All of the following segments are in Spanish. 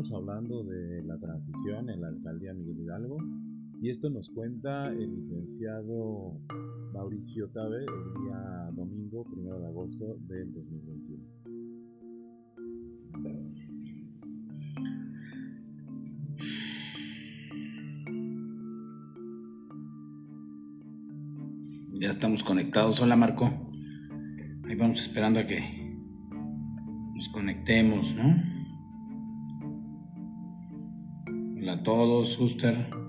Estamos hablando de la transición en la alcaldía Miguel Hidalgo y esto nos cuenta el licenciado Mauricio Tabe el día domingo, primero de agosto del 2021. Ya estamos conectados. Hola Marco. Ahí vamos esperando a que nos conectemos, ¿no? Todos, Huster.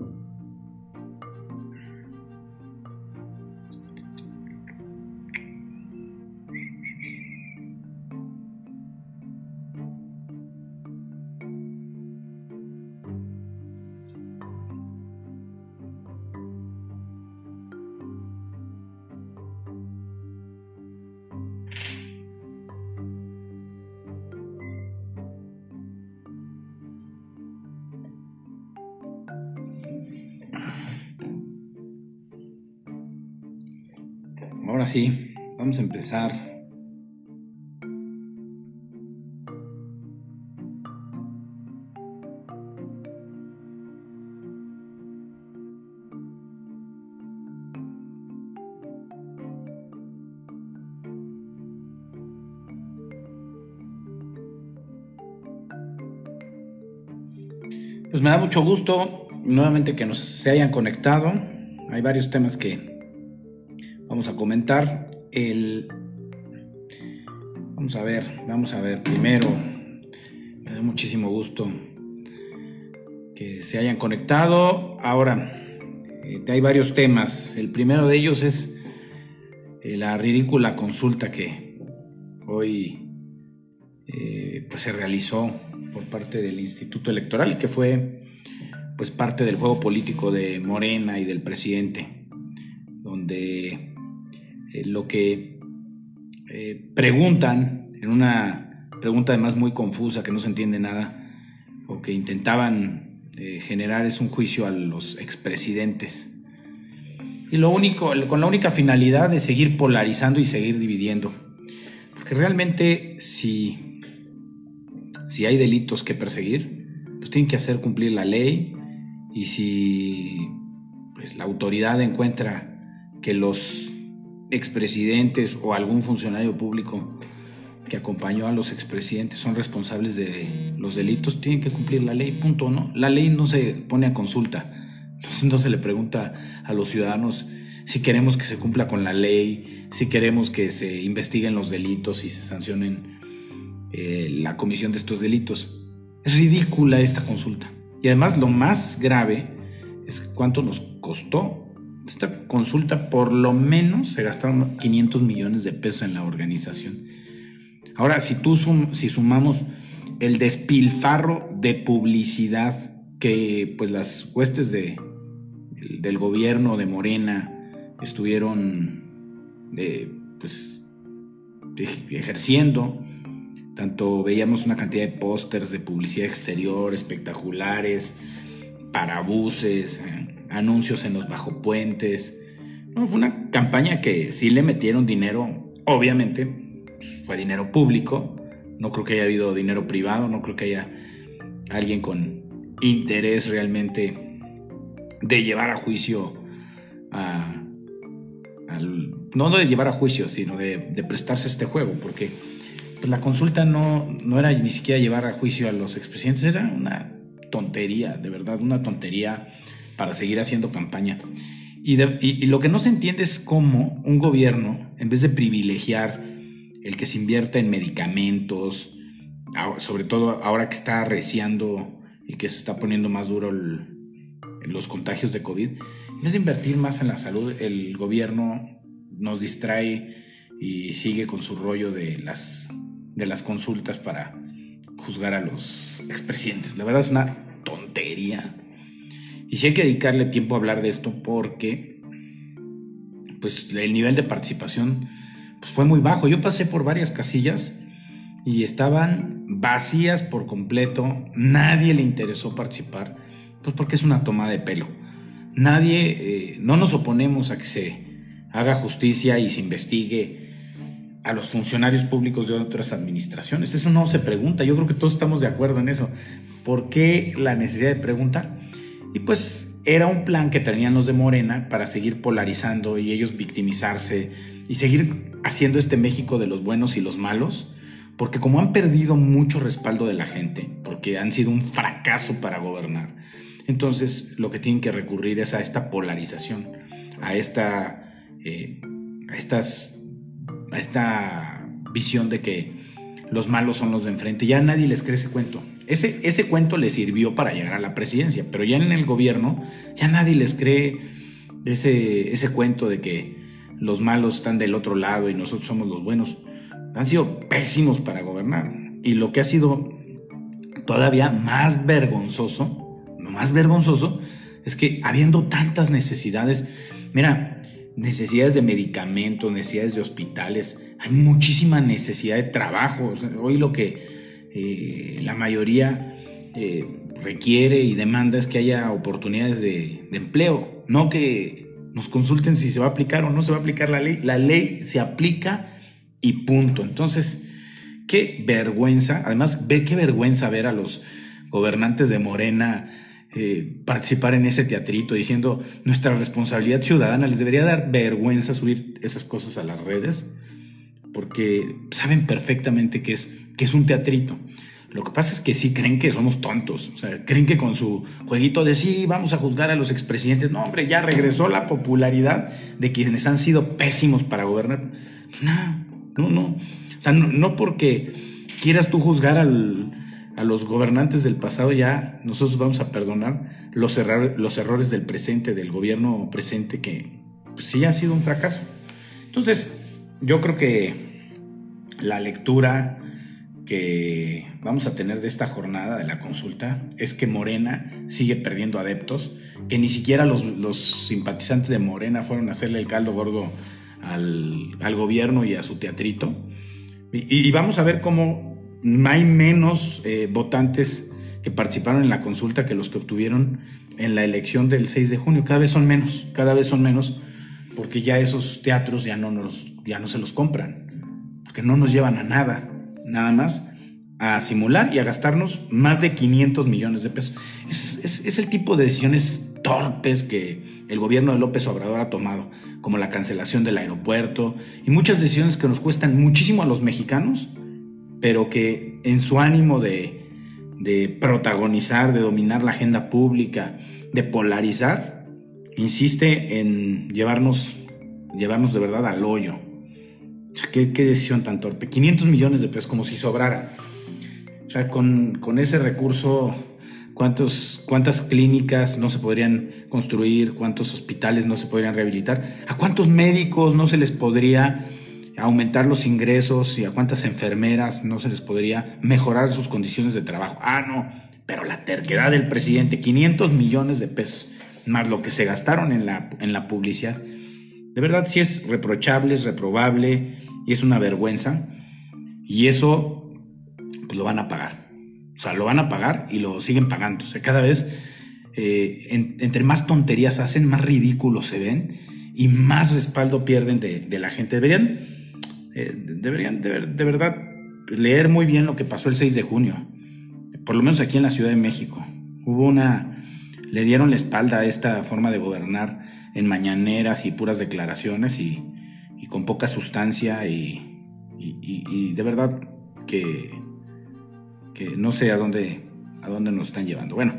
Ahora sí, vamos a empezar. Pues me da mucho gusto nuevamente que nos se hayan conectado. Hay varios temas que a comentar. El, vamos a ver, vamos a ver primero. Me da muchísimo gusto que se hayan conectado. Ahora, eh, hay varios temas. El primero de ellos es eh, la ridícula consulta que hoy eh, pues se realizó por parte del Instituto Electoral que fue pues parte del juego político de Morena y del presidente, donde eh, lo que eh, preguntan, en una pregunta además muy confusa, que no se entiende nada, o que intentaban eh, generar es un juicio a los expresidentes. Y lo único, con la única finalidad de seguir polarizando y seguir dividiendo. Porque realmente si, si hay delitos que perseguir, pues tienen que hacer cumplir la ley y si pues, la autoridad encuentra que los expresidentes o algún funcionario público que acompañó a los expresidentes son responsables de los delitos, tienen que cumplir la ley, punto, ¿no? La ley no se pone a consulta, entonces no se le pregunta a los ciudadanos si queremos que se cumpla con la ley, si queremos que se investiguen los delitos y se sancionen eh, la comisión de estos delitos. Es ridícula esta consulta. Y además lo más grave es cuánto nos costó esta consulta por lo menos se gastaron 500 millones de pesos en la organización. Ahora, si tú si sumamos el despilfarro de publicidad que pues las huestes de, del gobierno de Morena estuvieron pues, ejerciendo, tanto veíamos una cantidad de pósters de publicidad exterior espectaculares, parabuses, eh, anuncios en los bajo puentes. fue una campaña que sí le metieron dinero, obviamente, pues, fue dinero público, no creo que haya habido dinero privado, no creo que haya alguien con interés realmente de llevar a juicio a, no de llevar a juicio, sino de, prestarse este juego, porque pues, la consulta no, no era ni siquiera llevar a juicio a los expresidentes, era una tontería, de verdad, una tontería para seguir haciendo campaña. Y, lo que no se entiende es cómo un gobierno, en vez de privilegiar el que se invierta en medicamentos, sobre todo ahora que está arreciando y que se está poniendo más duro los contagios de COVID, en vez de invertir más en la salud, el gobierno nos distrae y sigue con su rollo de las, de las consultas para juzgar a los expresidentes. La verdad es una tontería y sí hay que dedicarle tiempo a hablar de esto porque pues, el nivel de participación pues, fue muy bajo. Yo pasé por varias casillas y estaban vacías por completo. Nadie le interesó participar, pues porque es una toma de pelo. Nadie, eh, no nos oponemos a que se haga justicia y se investigue a los funcionarios públicos de otras administraciones. Eso no se pregunta, yo creo que todos estamos de acuerdo en eso. ¿Por qué la necesidad de preguntar? Y pues era un plan que tenían los de Morena para seguir polarizando y ellos victimizarse y seguir haciendo este México de los buenos y los malos, porque como han perdido mucho respaldo de la gente, porque han sido un fracaso para gobernar, entonces lo que tienen que recurrir es a esta polarización, a esta, eh, a estas, a esta visión de que los malos son los de enfrente. Ya nadie les cree ese cuento. Ese, ese cuento les sirvió para llegar a la presidencia, pero ya en el gobierno ya nadie les cree ese, ese cuento de que los malos están del otro lado y nosotros somos los buenos. Han sido pésimos para gobernar. Y lo que ha sido todavía más vergonzoso, más vergonzoso, es que habiendo tantas necesidades, mira, necesidades de medicamentos, necesidades de hospitales, hay muchísima necesidad de trabajo. hoy lo que eh, la mayoría eh, requiere y demanda es que haya oportunidades de, empleo, no que nos consulten si se va a aplicar o no se va a aplicar la ley. La ley se aplica y punto. Entonces, qué vergüenza, además, ve qué vergüenza ver a los gobernantes de Morena eh, participar en ese teatrito diciendo nuestra responsabilidad ciudadana, les debería dar vergüenza subir esas cosas a las redes, porque saben perfectamente que es, que es un teatrito. Lo que pasa es que sí creen que somos tontos, o sea, creen que con su jueguito de sí, vamos a juzgar a los expresidentes, no, hombre, ya regresó la popularidad de quienes han sido pésimos para gobernar. No, no, no. O sea, no, porque quieras tú juzgar a los gobernantes del pasado, ya nosotros vamos a perdonar los, errores del presente, del gobierno presente, que pues, sí ha sido un fracaso. Entonces, yo creo que la lectura que vamos a tener de esta jornada de la consulta es que Morena sigue perdiendo adeptos, que ni siquiera los, simpatizantes de Morena fueron a hacerle el caldo gordo al, gobierno y a su teatrito. Y, vamos a ver cómo hay menos eh, votantes que participaron en la consulta que los que obtuvieron en la elección del 6 de junio. Cada vez son menos, cada vez son menos, porque ya esos teatros ya no, nos, ya no se los compran, porque no nos llevan a nada nada más a simular y a gastarnos más de 500 millones de pesos. Es, el tipo de decisiones torpes que el gobierno de López Obrador ha tomado, como la cancelación del aeropuerto y muchas decisiones que nos cuestan muchísimo a los mexicanos, pero que en su ánimo de, protagonizar, de dominar la agenda pública, de polarizar, insiste en llevarnos, llevarnos de verdad al hoyo. ¿Qué, decisión tan torpe. 500 millones de pesos, como si sobrara. O sea, con, ese recurso, ¿cuántos, ¿cuántas clínicas no se podrían construir? ¿Cuántos hospitales no se podrían rehabilitar? ¿A cuántos médicos no se les podría aumentar los ingresos? ¿Y a cuántas enfermeras no se les podría mejorar sus condiciones de trabajo? Ah, no, pero la terquedad del presidente, 500 millones de pesos, más lo que se gastaron en la, en la publicidad de verdad sí es reprochable, es reprobable y es una vergüenza. Y eso pues lo van a pagar. O sea, lo van a pagar y lo siguen pagando. O sea, cada vez, eh, entre más tonterías hacen, más ridículos se ven y más respaldo pierden de, la gente. Deberían, eh, deberían de, de, verdad leer muy bien lo que pasó el 6 de junio. Por lo menos aquí en la Ciudad de México. Hubo una... Le dieron la espalda a esta forma de gobernar en mañaneras y puras declaraciones y, con poca sustancia y, de verdad que, que, no sé a dónde, a dónde nos están llevando. Bueno,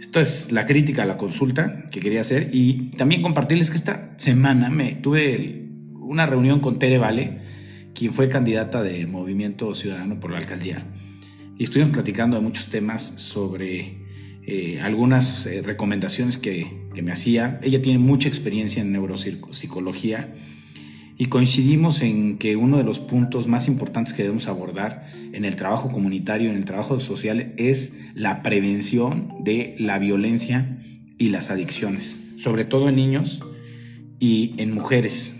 esto es la crítica a la consulta que quería hacer y también compartirles que esta semana me tuve una reunión con Tere Vale, quien fue candidata de Movimiento Ciudadano por la alcaldía. Y estuvimos platicando de muchos temas sobre eh, algunas eh, recomendaciones que, que, me hacía. Ella tiene mucha experiencia en neuropsicología y coincidimos en que uno de los puntos más importantes que debemos abordar en el trabajo comunitario, en el trabajo social, es la prevención de la violencia y las adicciones, sobre todo en niños y en mujeres.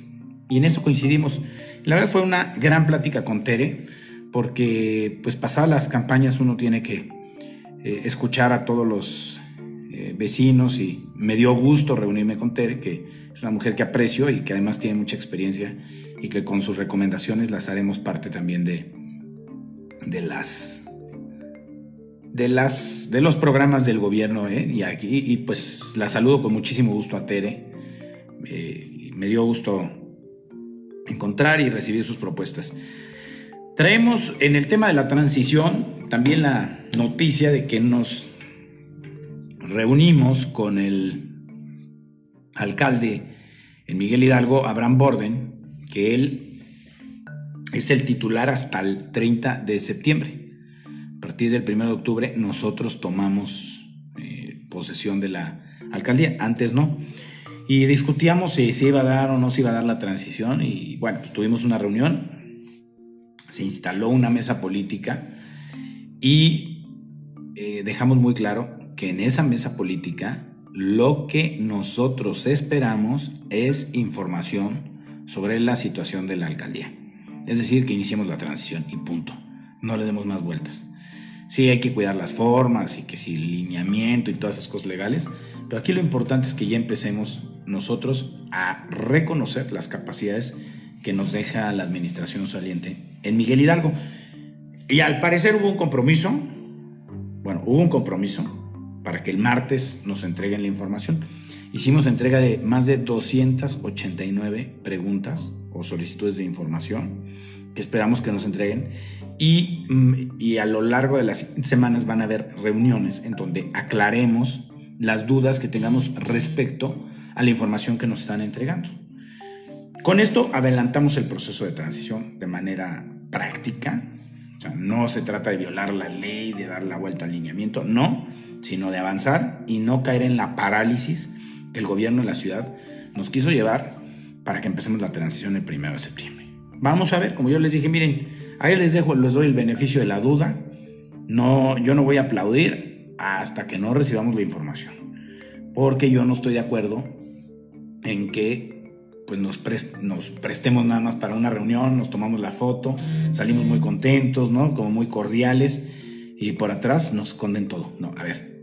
Y en eso coincidimos. La verdad fue una gran plática con Tere, porque pues pasadas las campañas uno tiene que eh, escuchar a todos los eh, vecinos y me dio gusto reunirme con Tere, que es una mujer que aprecio y que además tiene mucha experiencia y que con sus recomendaciones las haremos parte también de, de las de las de los programas del gobierno ¿eh? y aquí y pues la saludo con muchísimo gusto a Tere eh, me dio gusto encontrar y recibir sus propuestas traemos en el tema de la transición también la noticia de que nos reunimos con el alcalde en Miguel Hidalgo Abraham Borden que él es el titular hasta el 30 de septiembre. A partir del 1 de octubre nosotros tomamos eh, posesión de la alcaldía, antes no. Y discutíamos si se iba a dar o no se iba a dar la transición y bueno, pues tuvimos una reunión, se instaló una mesa política y eh, dejamos muy claro que en esa mesa política lo que nosotros esperamos es información sobre la situación de la alcaldía. Es decir, que iniciemos la transición y punto. No le demos más vueltas sí hay que cuidar las formas y que si el lineamiento y todas esas cosas legales, pero aquí lo importante es que ya empecemos nosotros a reconocer las capacidades que nos deja la administración saliente en Miguel Hidalgo. Y al parecer hubo un compromiso, bueno, hubo un compromiso para que el martes nos entreguen la información. Hicimos entrega de más de 289 preguntas o solicitudes de información que esperamos que nos entreguen Mm, y, a lo largo de las semanas van a haber reuniones en donde aclaremos las dudas que tengamos respecto a la información que nos están entregando. Con esto adelantamos el proceso de transición de manera práctica. O sea, no se trata de violar la ley, de dar la vuelta al lineamiento, no, sino de avanzar y no caer en la parálisis que el gobierno de la ciudad nos quiso llevar para que empecemos la transición el primero de septiembre. Vamos a ver, como yo les dije, miren, Ahí les dejo, les doy el beneficio de la duda. No, yo no voy a aplaudir hasta que no recibamos la información, porque yo no estoy de acuerdo en que pues nos, nos prestemos nada más para una reunión, nos tomamos la foto, salimos muy contentos, ¿no? Como muy cordiales y por atrás nos esconden todo. No, a ver.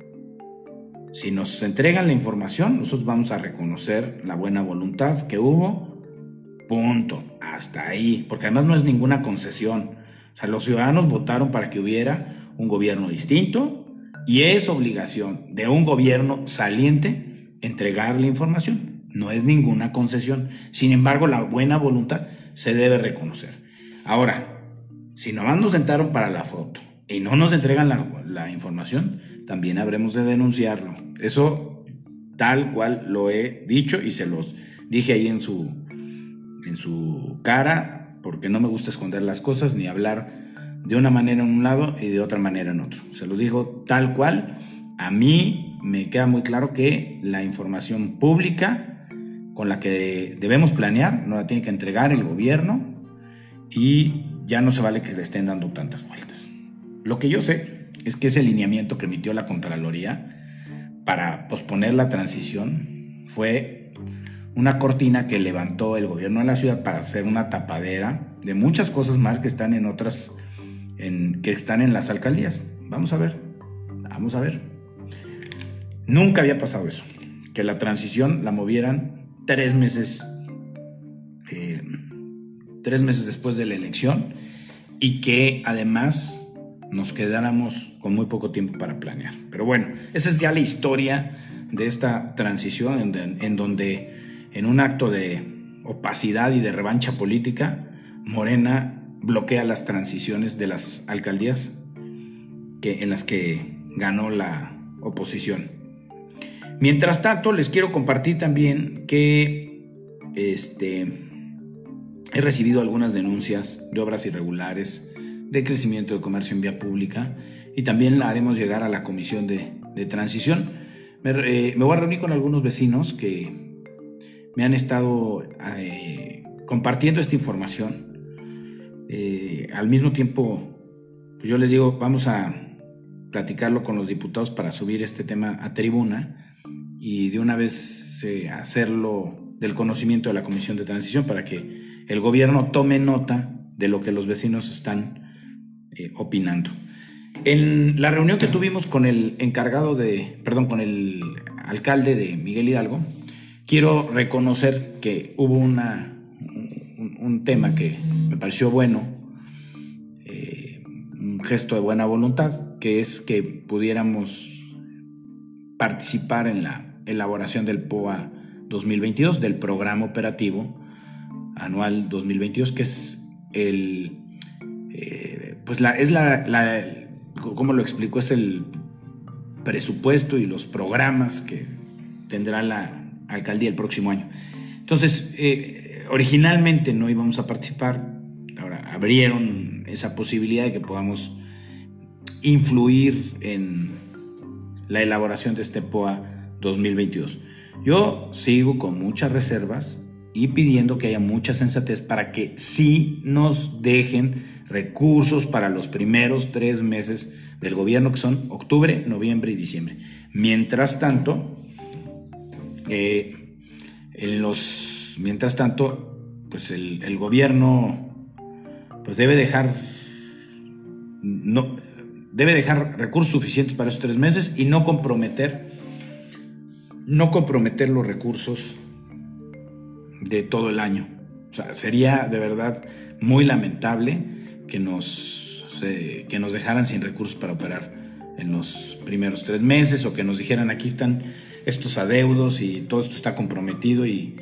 Si nos entregan la información, nosotros vamos a reconocer la buena voluntad que hubo. Punto hasta ahí, porque además no es ninguna concesión. O sea, los ciudadanos votaron para que hubiera un gobierno distinto y es obligación de un gobierno saliente entregar la información. No es ninguna concesión. Sin embargo, la buena voluntad se debe reconocer. Ahora, si nomás nos sentaron para la foto y no nos entregan la, la información, también habremos de denunciarlo. Eso tal cual lo he dicho y se los dije ahí en su, en su cara, porque no me gusta esconder las cosas ni hablar de una manera en un lado y de otra manera en otro. Se los digo tal cual. A mí me queda muy claro que la información pública con la que debemos planear no la tiene que entregar el gobierno y ya no se vale que le estén dando tantas vueltas. Lo que yo sé es que ese lineamiento que emitió la Contraloría para posponer la transición fue una cortina que levantó el gobierno de la ciudad para hacer una tapadera de muchas cosas más que están en otras, en, que están en las alcaldías. Vamos a ver, vamos a ver. Nunca había pasado eso, que la transición la movieran tres meses, eh, tres meses después de la elección y que además nos quedáramos con muy poco tiempo para planear. Pero bueno, esa es ya la historia de esta transición en donde en un acto de opacidad y de revancha política, Morena bloquea las transiciones de las alcaldías que, en las que ganó la oposición. Mientras tanto, les quiero compartir también que este, he recibido algunas denuncias de obras irregulares, de crecimiento de comercio en vía pública y también la haremos llegar a la comisión de, transición. Me, eh, me voy a reunir con algunos vecinos que me han estado eh, compartiendo esta información. Eh, al mismo tiempo, pues yo les digo, vamos a platicarlo con los diputados para subir este tema a tribuna y de una vez hacerlo del conocimiento de la Comisión de Transición para que el gobierno tome nota de lo que los vecinos están opinando. En la reunión que tuvimos con el encargado de, perdón, con el alcalde de Miguel Hidalgo, quiero reconocer que hubo una, un tema que me pareció bueno, eh, un gesto de buena voluntad, que es que pudiéramos participar en la elaboración del POA 2022, del programa operativo anual 2022, que es el, eh, pues la, es la, la, ¿cómo lo explico? Es el presupuesto y los programas que tendrá la alcaldía el próximo año. Entonces, eh, originalmente no íbamos a participar, ahora abrieron esa posibilidad de que podamos influir en la elaboración de este POA 2022. Yo sigo con muchas reservas y pidiendo que haya mucha sensatez para que sí nos dejen recursos para los primeros tres meses del gobierno, que son octubre, noviembre y diciembre. Mientras tanto, eh, en los, mientras tanto, pues el, gobierno pues debe dejar no, debe dejar recursos suficientes para esos tres meses y no comprometer no comprometer los recursos de todo el año. O sea, sería de verdad muy lamentable que nos, que nos dejaran sin recursos para operar en los primeros tres meses o que nos dijeran aquí están estos adeudos y todo esto está comprometido y,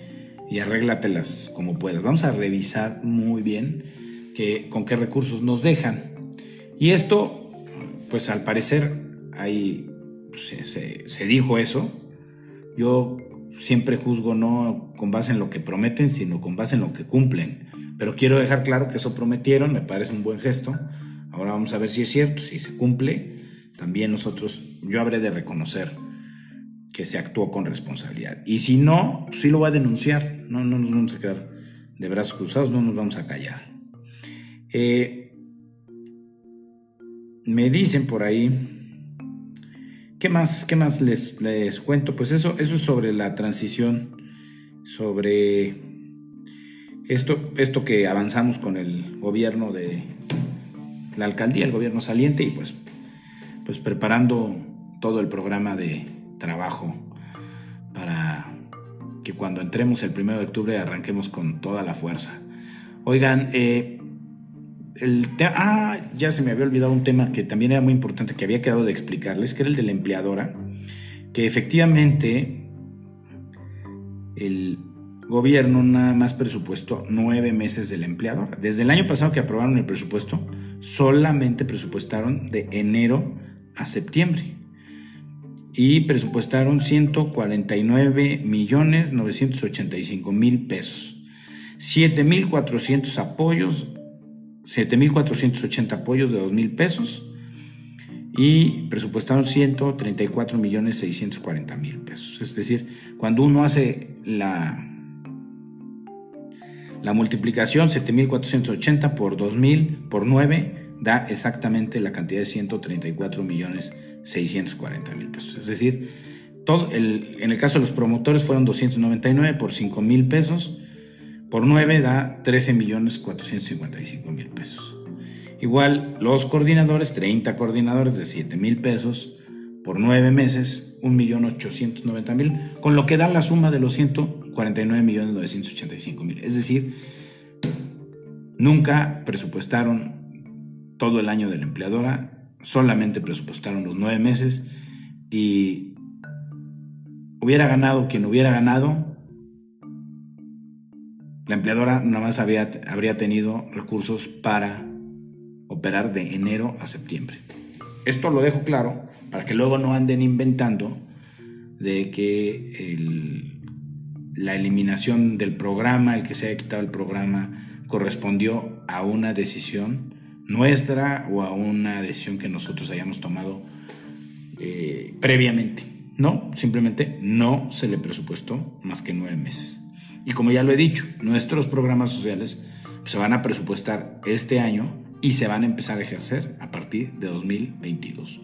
y arréglatelas como puedas. Vamos a revisar muy bien que, con qué recursos nos dejan. Y esto, pues al parecer, ahí pues, se, se dijo eso. Yo siempre juzgo no con base en lo que prometen, sino con base en lo que cumplen. Pero quiero dejar claro que eso prometieron, me parece un buen gesto. Ahora vamos a ver si es cierto, si se cumple. También nosotros, yo habré de reconocer que se actuó con responsabilidad. Y si no, sí lo va a denunciar. No, no nos vamos a quedar de brazos cruzados, no nos vamos a callar. Eh, me dicen por ahí ¿Qué más, qué más les, les cuento? Pues eso, eso es sobre la transición, sobre esto, esto que avanzamos con el gobierno de la alcaldía, el gobierno saliente, y pues, pues preparando todo el programa de trabajo para que cuando entremos el primero de octubre arranquemos con toda la fuerza. Oigan, eh, el ah, ya se me había olvidado un tema que también era muy importante, que había quedado de explicarles, que era el de la empleadora, que efectivamente el gobierno nada más presupuestó nueve meses de la empleadora. Desde el año pasado que aprobaron el presupuesto, solamente presupuestaron de enero a septiembre. Y presupuestaron 149 millones 985 mil pesos. 7.400 apoyos 7.480 apoyos de 2.000 pesos y presupuestaron 134 millones 640 mil pesos. Es decir, cuando uno hace la, la multiplicación 7480 por 2000 por 9 da exactamente la cantidad de 134 millones 640 mil pesos. Es decir, todo el, en el caso de los promotores fueron 299 por 5 mil pesos, por 9 da 13 millones 455 mil pesos. Igual los coordinadores, 30 coordinadores de 7 mil pesos por 9 meses, 1 millón 890 mil, con lo que da la suma de los 100 49.985.000. Es decir, nunca presupuestaron todo el año de la empleadora, solamente presupuestaron los nueve meses y hubiera ganado quien hubiera ganado, la empleadora nada más habría tenido recursos para operar de enero a septiembre. Esto lo dejo claro para que luego no anden inventando de que el la eliminación del programa, el que se haya quitado el programa, correspondió a una decisión nuestra o a una decisión que nosotros hayamos tomado eh, previamente. No, simplemente no se le presupuestó más que nueve meses. Y como ya lo he dicho, nuestros programas sociales se van a presupuestar este año y se van a empezar a ejercer a partir de 2022.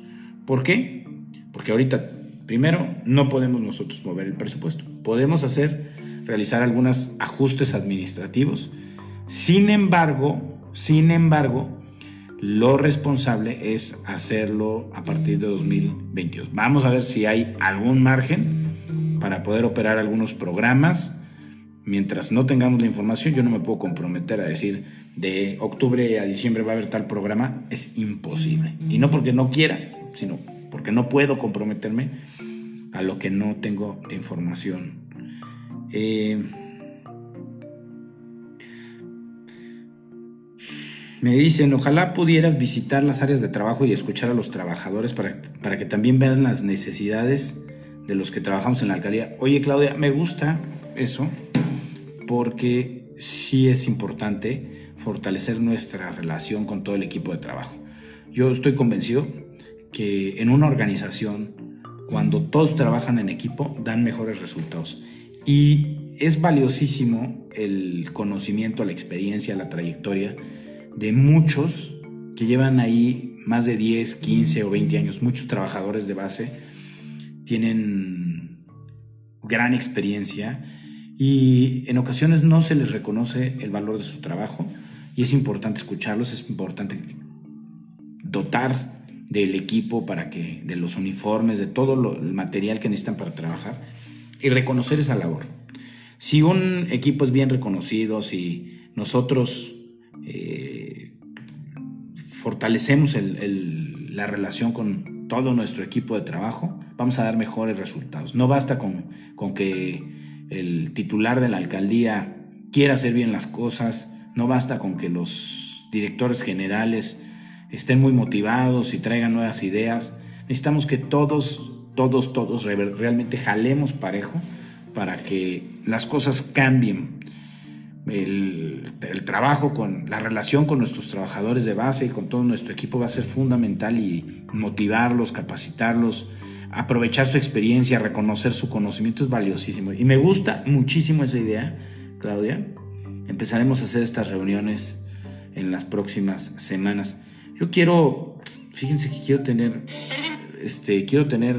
¿Por qué? Porque ahorita, primero, no podemos nosotros mover el presupuesto. Podemos hacer, realizar algunos ajustes administrativos. Sin embargo, sin embargo, lo responsable es hacerlo a partir de 2022. Vamos a ver si hay algún margen para poder operar algunos programas Mientras no tengamos la información, yo no me puedo comprometer a decir de octubre a diciembre va a haber tal programa. Es imposible. Y no porque no quiera, sino porque no puedo comprometerme a lo que no tengo información. Eh, me dicen, ojalá pudieras visitar las áreas de trabajo y escuchar a los trabajadores para, para que también vean las necesidades de los que trabajamos en la alcaldía. Oye, Claudia, me gusta eso porque sí es importante fortalecer nuestra relación con todo el equipo de trabajo. Yo estoy convencido que en una organización, cuando todos trabajan en equipo, dan mejores resultados. Y es valiosísimo el conocimiento, la experiencia, la trayectoria de muchos que llevan ahí más de 10, 15 o 20 años, muchos trabajadores de base tienen gran experiencia y en ocasiones no se les reconoce el valor de su trabajo. Y es importante escucharlos, es importante dotar del equipo para que, de los uniformes, de todo el material que necesitan para trabajar y reconocer esa labor. Si un equipo es bien reconocido, si nosotros eh, fortalecemos la relación con todo nuestro equipo de trabajo, vamos a dar mejores resultados. No basta con, con que el titular de la alcaldía quiera hacer bien las cosas, no basta con que los directores generales estén muy motivados y traigan nuevas ideas. Necesitamos que todos, todos, todos realmente jalemos parejo para que las cosas cambien. El, el, trabajo con la relación con nuestros trabajadores de base y con todo nuestro equipo va a ser fundamental y motivarlos, capacitarlos, aprovechar su experiencia, reconocer su conocimiento es valiosísimo. Y me gusta muchísimo esa idea, Claudia. Empezaremos a hacer estas reuniones en las próximas semanas. Yo quiero, fíjense que quiero tener, este, quiero tener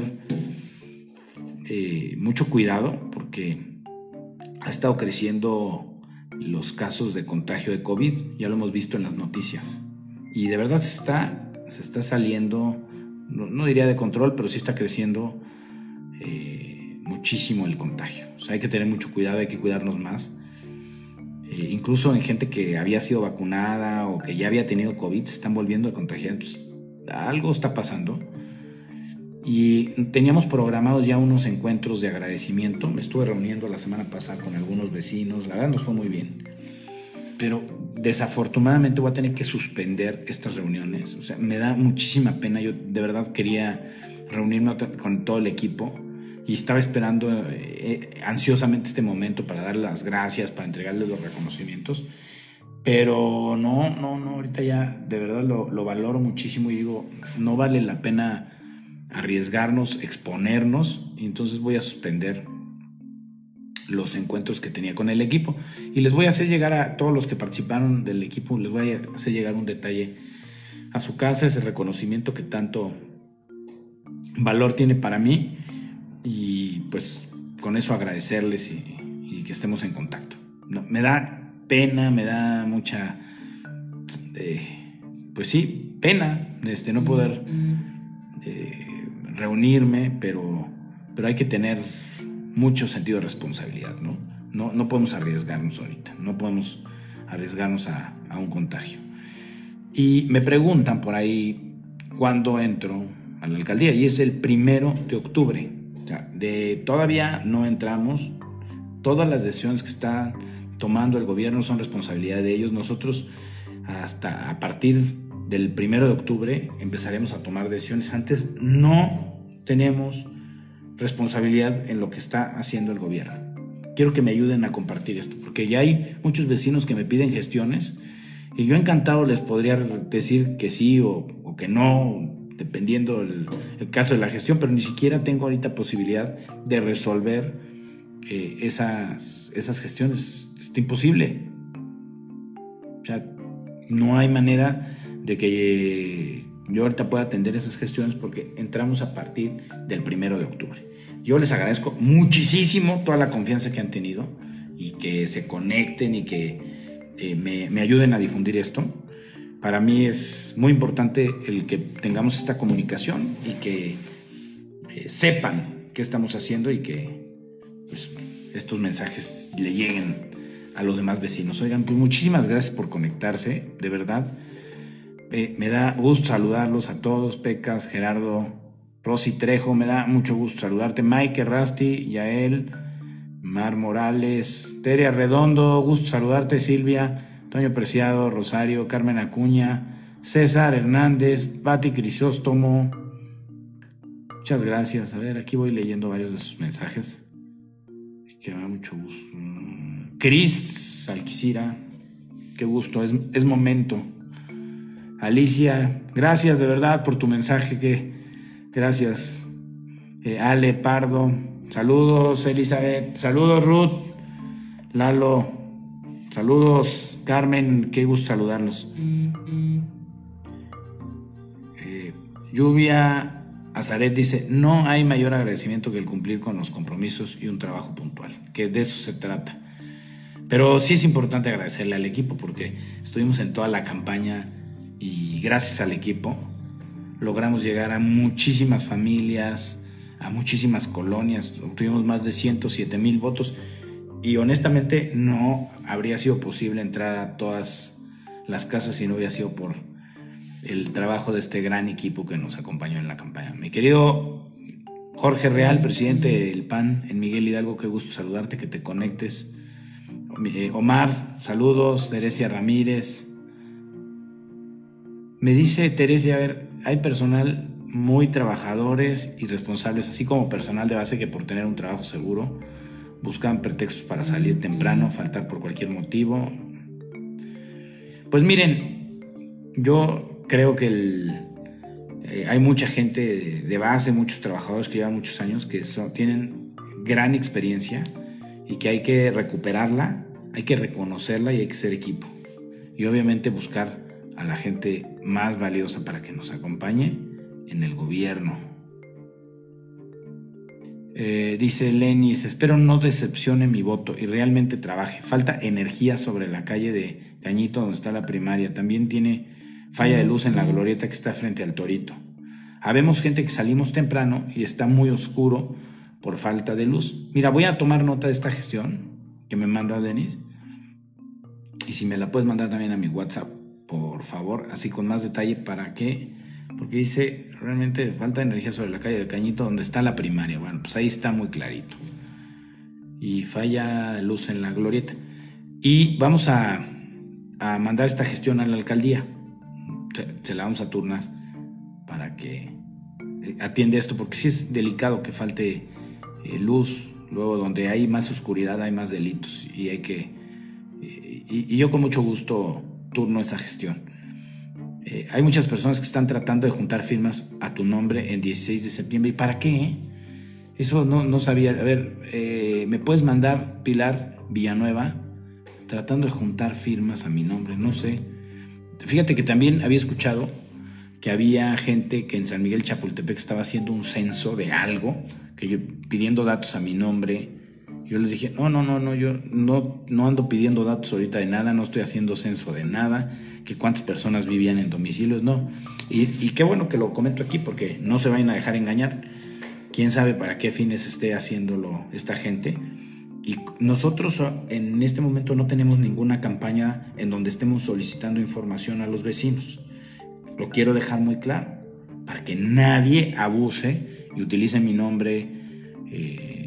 eh, mucho cuidado porque ha estado creciendo los casos de contagio de COVID, ya lo hemos visto en las noticias. Y de verdad se está, se está saliendo no, diría de control, pero sí está creciendo eh, muchísimo el contagio. Hay que tener mucho cuidado, hay que cuidarnos más. Eh, incluso en gente que había sido vacunada o que ya había tenido COVID, se están volviendo a contagiar. Algo está pasando. Y teníamos programados ya unos encuentros de agradecimiento. Me estuve reuniendo la semana pasada con algunos vecinos. La verdad nos fue muy bien. Pero desafortunadamente voy a tener que suspender estas reuniones. O sea, me da muchísima pena. Yo de verdad quería reunirme con todo el equipo y estaba esperando eh, eh, ansiosamente este momento para darle las gracias, para entregarles los reconocimientos. Pero no, no, no, ahorita ya de verdad lo, lo valoro muchísimo y digo, no vale la pena arriesgarnos, exponernos, y entonces voy a suspender los encuentros que tenía con el equipo. Y les voy a hacer llegar a todos los que participaron del equipo, les voy a hacer llegar un detalle a su casa, ese reconocimiento que tanto valor tiene para mí y pues con eso agradecerles y, que estemos en contacto. No, me da pena, me da mucha, eh, pues sí, pena este, no poder eh, reunirme, pero, pero hay que tener mucho sentido de responsabilidad, ¿no? No, no podemos arriesgarnos ahorita, no podemos arriesgarnos a, un contagio. Y me preguntan por ahí cuándo entro a la alcaldía y es el primero de octubre. De, todavía no entramos, todas las decisiones que está tomando el gobierno son responsabilidad de ellos. Nosotros hasta a partir del primero de octubre empezaremos a tomar decisiones. Antes no tenemos responsabilidad en lo que está haciendo el gobierno. Quiero que me ayuden a compartir esto, porque ya hay muchos vecinos que me piden gestiones y yo encantado les podría decir que sí o, que no, dependiendo el, caso de la gestión, pero ni siquiera tengo ahorita posibilidad de resolver eh, esas, esas gestiones. Es imposible. O sea, no hay manera de que yo ahorita pueda atender esas gestiones porque entramos a partir del primero de octubre. Yo les agradezco muchísimo toda la confianza que han tenido y que se conecten y que eh, me, ayuden a difundir esto. Para mí es muy importante el que tengamos esta comunicación y que eh, sepan qué estamos haciendo y que pues, estos mensajes le lleguen a los demás vecinos. Oigan, pues muchísimas gracias por conectarse, de verdad. Me da gusto saludarlos a todos, Pecas, Gerardo, Rosy Trejo, me da mucho gusto saludarte, Mike Rasti, Yael, Mar Morales, Teria Redondo, gusto saludarte, Silvia, Toño Preciado, Rosario, Carmen Acuña, César Hernández, Pati Crisóstomo. Muchas gracias. A ver, aquí voy leyendo varios de sus mensajes. Que me da mucho gusto. Cris Alquicira, qué gusto, es, es momento. Alicia, gracias de verdad por tu mensaje, que gracias. Eh, Ale Pardo, saludos Elizabeth, saludos Ruth, Lalo, saludos Carmen, qué gusto saludarlos. Eh, Lluvia Azaret dice, no hay mayor agradecimiento que el cumplir con los compromisos y un trabajo puntual, que de eso se trata. Pero sí es importante agradecerle al equipo porque estuvimos en toda la campaña y gracias al equipo logramos llegar a muchísimas familias, a muchísimas colonias, obtuvimos más de 107 mil votos y honestamente no habría sido posible entrar a todas las casas si no hubiera sido por el trabajo de este gran equipo que nos acompañó en la campaña. Mi querido Jorge Real, presidente del PAN en Miguel Hidalgo, qué gusto saludarte, que te conectes. Eh, Omar, saludos, Teresia Ramírez. Me dice Teresia, a ver, hay personal muy trabajadores y responsables, así como personal de base que por tener un trabajo seguro buscan pretextos para salir temprano, faltar por cualquier motivo. Pues miren, yo creo que eh, hay mucha gente de, base, muchos trabajadores que llevan muchos años que tienen gran experiencia y que hay que recuperarla, hay que reconocerla y hay que ser equipo. Y obviamente buscar a la gente más valiosa para que nos acompañe en el gobierno. Eh, dice Lenis, espero no decepcione mi voto y realmente trabaje. Falta energía sobre la calle de Cañito donde está la primaria. También tiene falla de luz en la glorieta que está frente al torito. Habemos gente que salimos temprano y está muy oscuro por falta de luz. Mira, voy a tomar nota de esta gestión que me manda Denis. Y si me la puedes mandar también a mi WhatsApp, por favor, así con más detalle para que, porque dice realmente falta energía sobre la calle del Cañito donde está la primaria. Bueno, pues ahí está muy clarito. Y falla luz en la glorieta. Y vamos a, a mandar esta gestión a la alcaldía. Se, la vamos a turnar para que eh, atiende esto, porque sí es delicado que falte eh, luz, luego donde hay más oscuridad hay más delitos y hay que... Eh, y, yo con mucho gusto turno esa gestión. Hay muchas personas que están tratando de juntar firmas a tu nombre en 16 de septiembre. ¿Y para qué? Eso no, no sabía. A ver, ¿me puedes mandar Pilar Villanueva tratando de juntar firmas a mi nombre? No sé. Fíjate que también había escuchado que había gente que en San Miguel Chapultepec estaba haciendo un censo de algo que yo pidiendo datos a mi nombre. Yo les dije, no, no, no, no, yo no, no ando pidiendo datos ahorita de nada, no estoy haciendo censo de nada, que cuántas personas vivían en domicilios, no. Y, qué bueno que lo comento aquí porque no se vayan a dejar engañar. Quién sabe para qué fines esté haciéndolo esta gente. Y nosotros en este momento no tenemos ninguna campaña en donde estemos solicitando información a los vecinos. Lo quiero dejar muy claro, para que nadie abuse y utilicen mi nombre eh,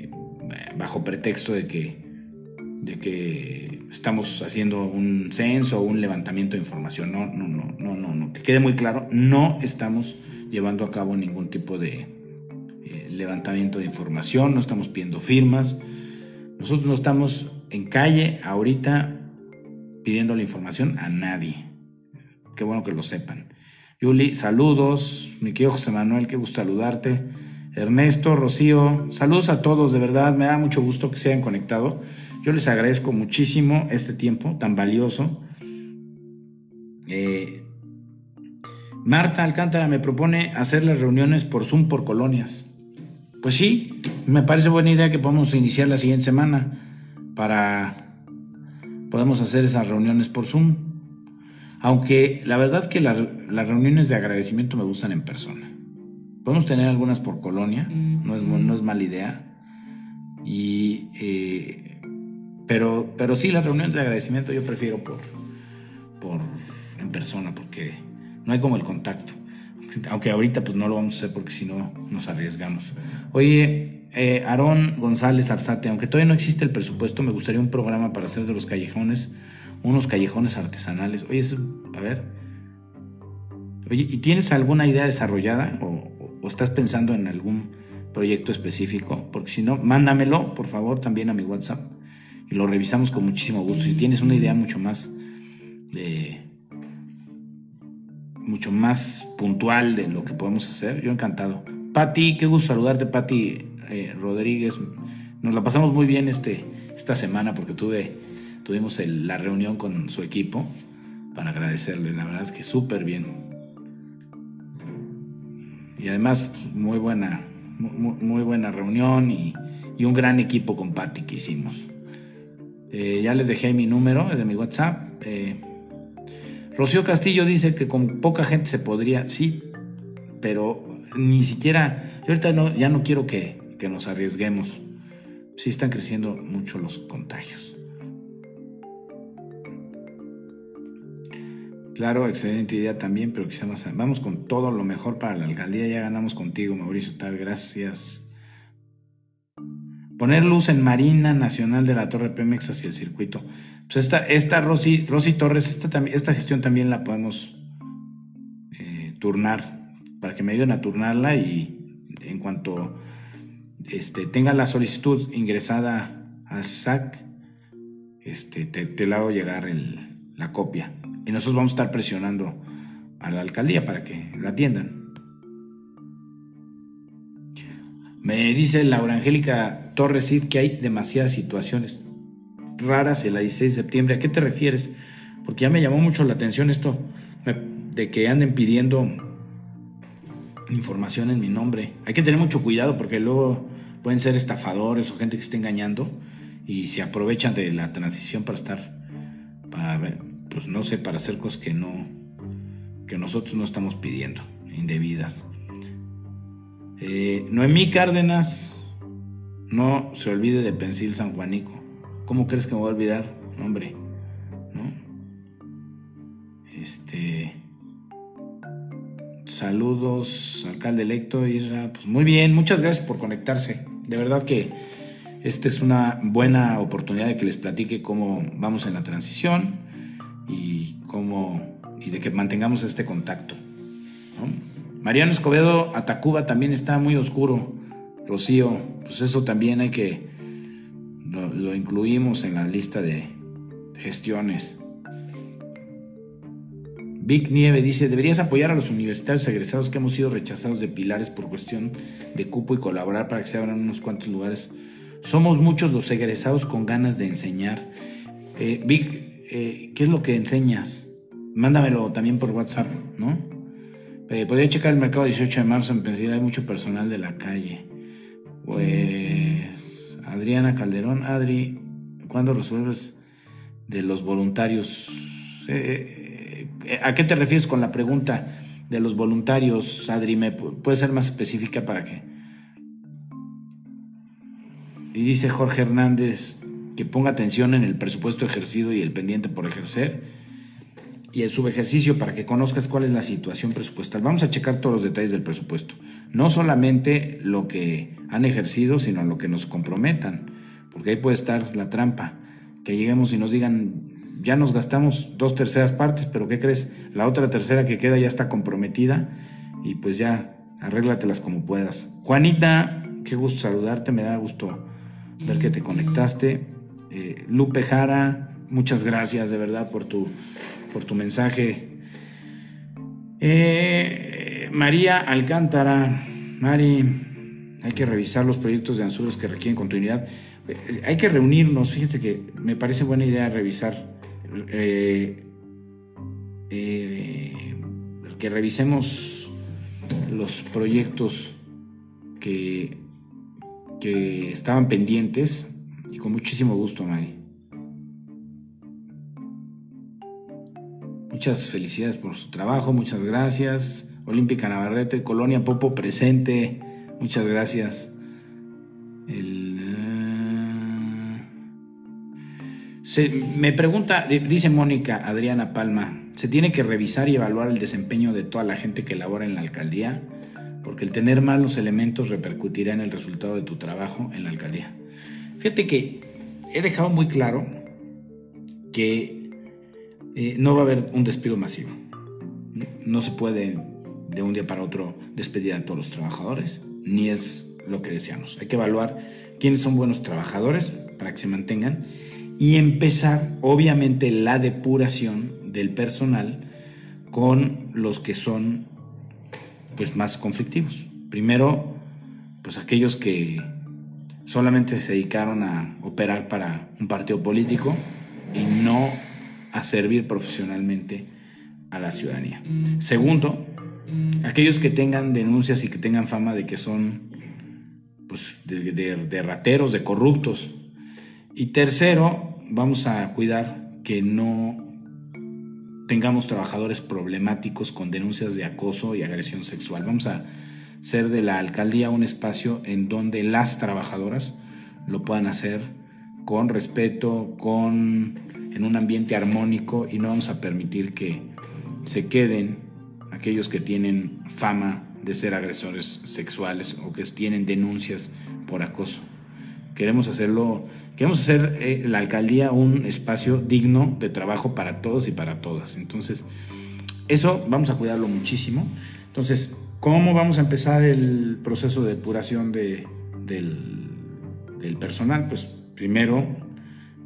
bajo pretexto de que, de que estamos haciendo un censo o un levantamiento de información. No, no, no, no, no, no. Que quede muy claro, no estamos llevando a cabo ningún tipo de eh, levantamiento de información, no estamos pidiendo firmas. Nosotros no estamos en calle ahorita pidiendo la información a nadie. Qué bueno que lo sepan. Yuli, saludos. Mi querido José Manuel, qué gusto saludarte. Ernesto, Rocío, saludos a todos, de verdad, me da mucho gusto que se hayan conectado. Yo les agradezco muchísimo este tiempo tan valioso. Eh, Marta Alcántara me propone hacer las reuniones por Zoom por colonias. Pues sí, me parece buena idea que podamos iniciar la siguiente semana para podemos hacer esas reuniones por Zoom. Aunque la verdad que las reuniones de agradecimiento me gustan en persona. Podemos tener algunas por colonia, no es, no es mala idea. Y, eh, pero, pero sí, las reuniones de agradecimiento yo prefiero por, por en persona, porque no hay como el contacto. Aunque ahorita pues no lo vamos a hacer porque si no nos arriesgamos. Oye, eh, Aarón González Arzate, aunque todavía no existe el presupuesto, me gustaría un programa para hacer de los callejones unos callejones artesanales. Oye, a ver. Oye, ¿y tienes alguna idea desarrollada o, estás pensando en algún proyecto específico? Porque si no, mándamelo, por favor, también a mi WhatsApp y lo revisamos con muchísimo gusto. Si tienes una idea mucho más de mucho más puntual de lo que podemos hacer, yo encantado. Pati, qué gusto saludarte, Pati eh, Rodríguez. Nos la pasamos muy bien este, esta semana porque tuve tuvimos la reunión con su equipo para agradecerle, la verdad es que súper bien. Y además, pues, muy buena, muy, buena reunión y, un gran equipo con Patti que hicimos. Eh, ya les dejé mi número, de mi WhatsApp. Eh, Rocío Castillo dice que con poca gente se podría, sí, pero ni siquiera, yo ahorita no, ya no quiero que, que nos arriesguemos. Sí están creciendo mucho los contagios. Claro, excelente idea también, pero quizá más. Vamos con todo lo mejor para la alcaldía. Ya ganamos contigo, Mauricio Tal. Gracias. Poner luz en Marina Nacional de la Torre Pemex hacia el circuito. Pues esta, esta Rosy, Rosy Torres, esta, esta gestión también la podemos eh, turnar, para que me ayuden a turnarla y en cuanto este, tenga la solicitud ingresada al SAC, este, te, te la hago llegar el, la copia y nosotros vamos a estar presionando a la alcaldía para que la atiendan. Me dice Laura Angélica Torres Cid que hay demasiadas situaciones raras el 16 de septiembre. ¿A qué te refieres? Porque ya me llamó mucho la atención esto de que anden pidiendo información en mi nombre. Hay que tener mucho cuidado porque luego pueden ser estafadores o gente que esté engañando y se aprovechan de la transición para estar, para ver, pues no sé, para hacer cosas que no, que nosotros no estamos pidiendo, indebidas. Eh, Noemí Cárdenas, no se olvide de Pensil San Juanico. ¿Cómo crees que me voy a olvidar? hombre, ¿no? Este. Saludos, alcalde electo Isra. Pues muy bien, muchas gracias por conectarse. De verdad que esta es una buena oportunidad de que les platique cómo vamos en la transición y cómo y de que mantengamos este contacto. Mariano Escobedo a Tacuba también está muy oscuro. Rocío, pues eso también hay que lo, incluimos en la lista de gestiones. Vic Nieve dice, deberías apoyar a los universitarios egresados que hemos sido rechazados de pilares por cuestión de cupo y colaborar para que se abran unos cuantos lugares. Somos muchos los egresados con ganas de enseñar. Eh, Vic, eh, ¿qué es lo que enseñas? Mándamelo también por WhatsApp, ¿no? Eh, podría checar el mercado 18 de marzo en Pensilvania, hay mucho personal de la calle. Pues, Adriana Calderón, Adri, ¿cuándo resuelves de los voluntarios? Eh, ¿A qué te refieres con la pregunta de los voluntarios, Adri? ¿Me puede ser más específica para qué? Y dice Jorge Hernández, que ponga atención en el presupuesto ejercido y el pendiente por ejercer y el subejercicio para que conozcas cuál es la situación presupuestal. Vamos a checar todos los detalles del presupuesto, no solamente lo que han ejercido, sino lo que nos comprometan, porque ahí puede estar la trampa, que lleguemos y nos digan, ya nos gastamos dos terceras partes, pero ¿qué crees? La otra tercera que queda ya está comprometida y pues ya arréglatelas como puedas. Juanita, qué gusto saludarte, me da gusto ver que te conectaste. Eh, Lupe Jara, muchas gracias de verdad por tu, por tu mensaje. Eh, María Alcántara, Mari, hay que revisar los proyectos de Anzures que requieren continuidad. Eh, hay que reunirnos, fíjense que me parece buena idea revisar, que revisemos los proyectos que, que estaban pendientes con muchísimo gusto, Mari. Muchas felicidades por su trabajo, muchas gracias. Olímpica Navarrete, Colonia Popo presente, muchas gracias. El, me pregunta, dice Mónica Adriana Palma, ¿se tiene que revisar y evaluar el desempeño de toda la gente que labora en la alcaldía? Porque el tener malos elementos repercutirá en el resultado de tu trabajo en la alcaldía. Fíjate que he dejado muy claro que eh, no va a haber un despido masivo. No se puede de un día para otro despedir a todos los trabajadores, ni es lo que deseamos. Hay que evaluar quiénes son buenos trabajadores para que se mantengan y empezar, obviamente, la depuración del personal con los que son pues más conflictivos. Primero, pues aquellos que solamente se dedicaron a operar para un partido político y no a servir profesionalmente a la ciudadanía. Segundo, aquellos que tengan denuncias y que tengan fama de que son pues, de, de rateros, de corruptos. Y tercero, vamos a cuidar que no tengamos trabajadores problemáticos con denuncias de acoso y agresión sexual. Vamos a ser de la alcaldía un espacio en donde las trabajadoras lo puedan hacer con respeto, con en un ambiente armónico y no vamos a permitir que se queden aquellos que tienen fama de ser agresores sexuales o que tienen denuncias por acoso. Queremos hacerlo Queremos hacer eh, la alcaldía un espacio digno de trabajo para todos y para todas. Entonces, eso vamos a cuidarlo muchísimo. Entonces, ¿cómo vamos a empezar el proceso de depuración de, del, personal? Pues primero,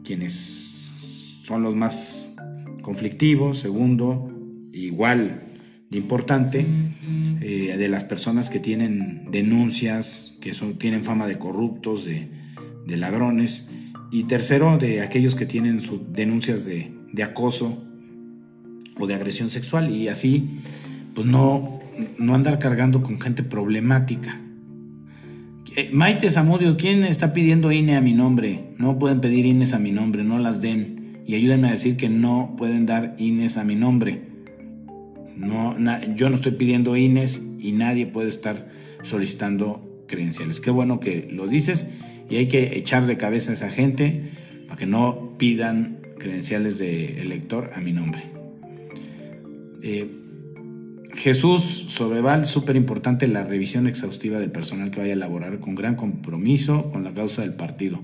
quienes son los más conflictivos. Segundo, igual de importante, eh, de las personas que tienen denuncias, que son, tienen fama de corruptos, de, de ladrones y tercero, de aquellos que tienen denuncias de, acoso o de agresión sexual y así, pues no, no andar cargando con gente problemática. Eh, Maite Zamudio, ¿quién está pidiendo INE a mi nombre? No pueden pedir INES a mi nombre, no las den. Y ayúdenme a decir que no pueden dar INES a mi nombre. No, yo no estoy pidiendo INES y nadie puede estar solicitando credenciales. Qué bueno que lo dices y hay que echar de cabeza a esa gente para que no pidan credenciales de elector a mi nombre. Eh, Jesús Sobreval, súper importante la revisión exhaustiva del personal que vaya a elaborar con gran compromiso con la causa del partido.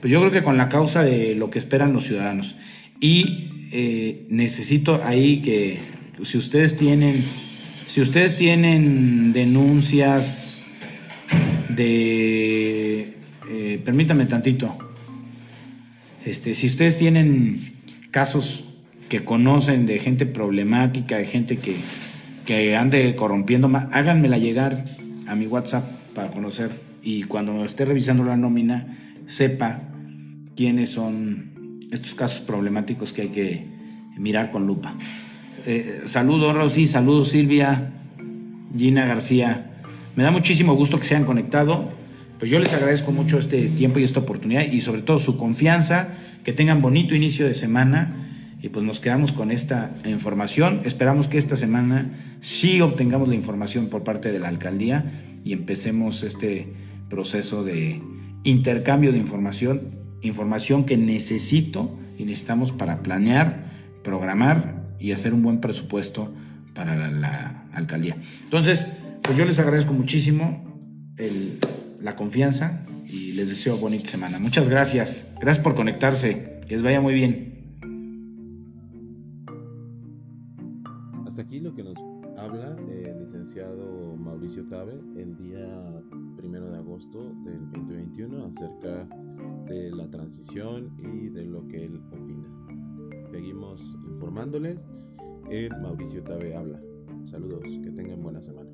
Pues yo creo que con la causa de lo que esperan los ciudadanos. Y eh, necesito ahí que si ustedes tienen, si ustedes tienen denuncias de eh, permítame tantito. Este, si ustedes tienen casos que conocen de gente problemática, de gente que, que ande corrompiendo, háganmela llegar a mi WhatsApp para conocer y cuando esté revisando la nómina sepa quiénes son estos casos problemáticos que hay que mirar con lupa. Eh, saludos Rosy, saludos Silvia, Gina García. Me da muchísimo gusto que se hayan conectado. Pues yo les agradezco mucho este tiempo y esta oportunidad y sobre todo su confianza, que tengan bonito inicio de semana y pues nos quedamos con esta información. Esperamos que esta semana sí obtengamos la información por parte de la alcaldía y empecemos este proceso de intercambio de información, información que necesito y necesitamos para planear, programar y hacer un buen presupuesto para la, la alcaldía. Entonces, pues yo les agradezco muchísimo el la confianza y les deseo bonita semana. Muchas gracias. Gracias por conectarse. Que les vaya muy bien. informándoles Mauricio Tabe Habla. Saludos, que tengan buena semana.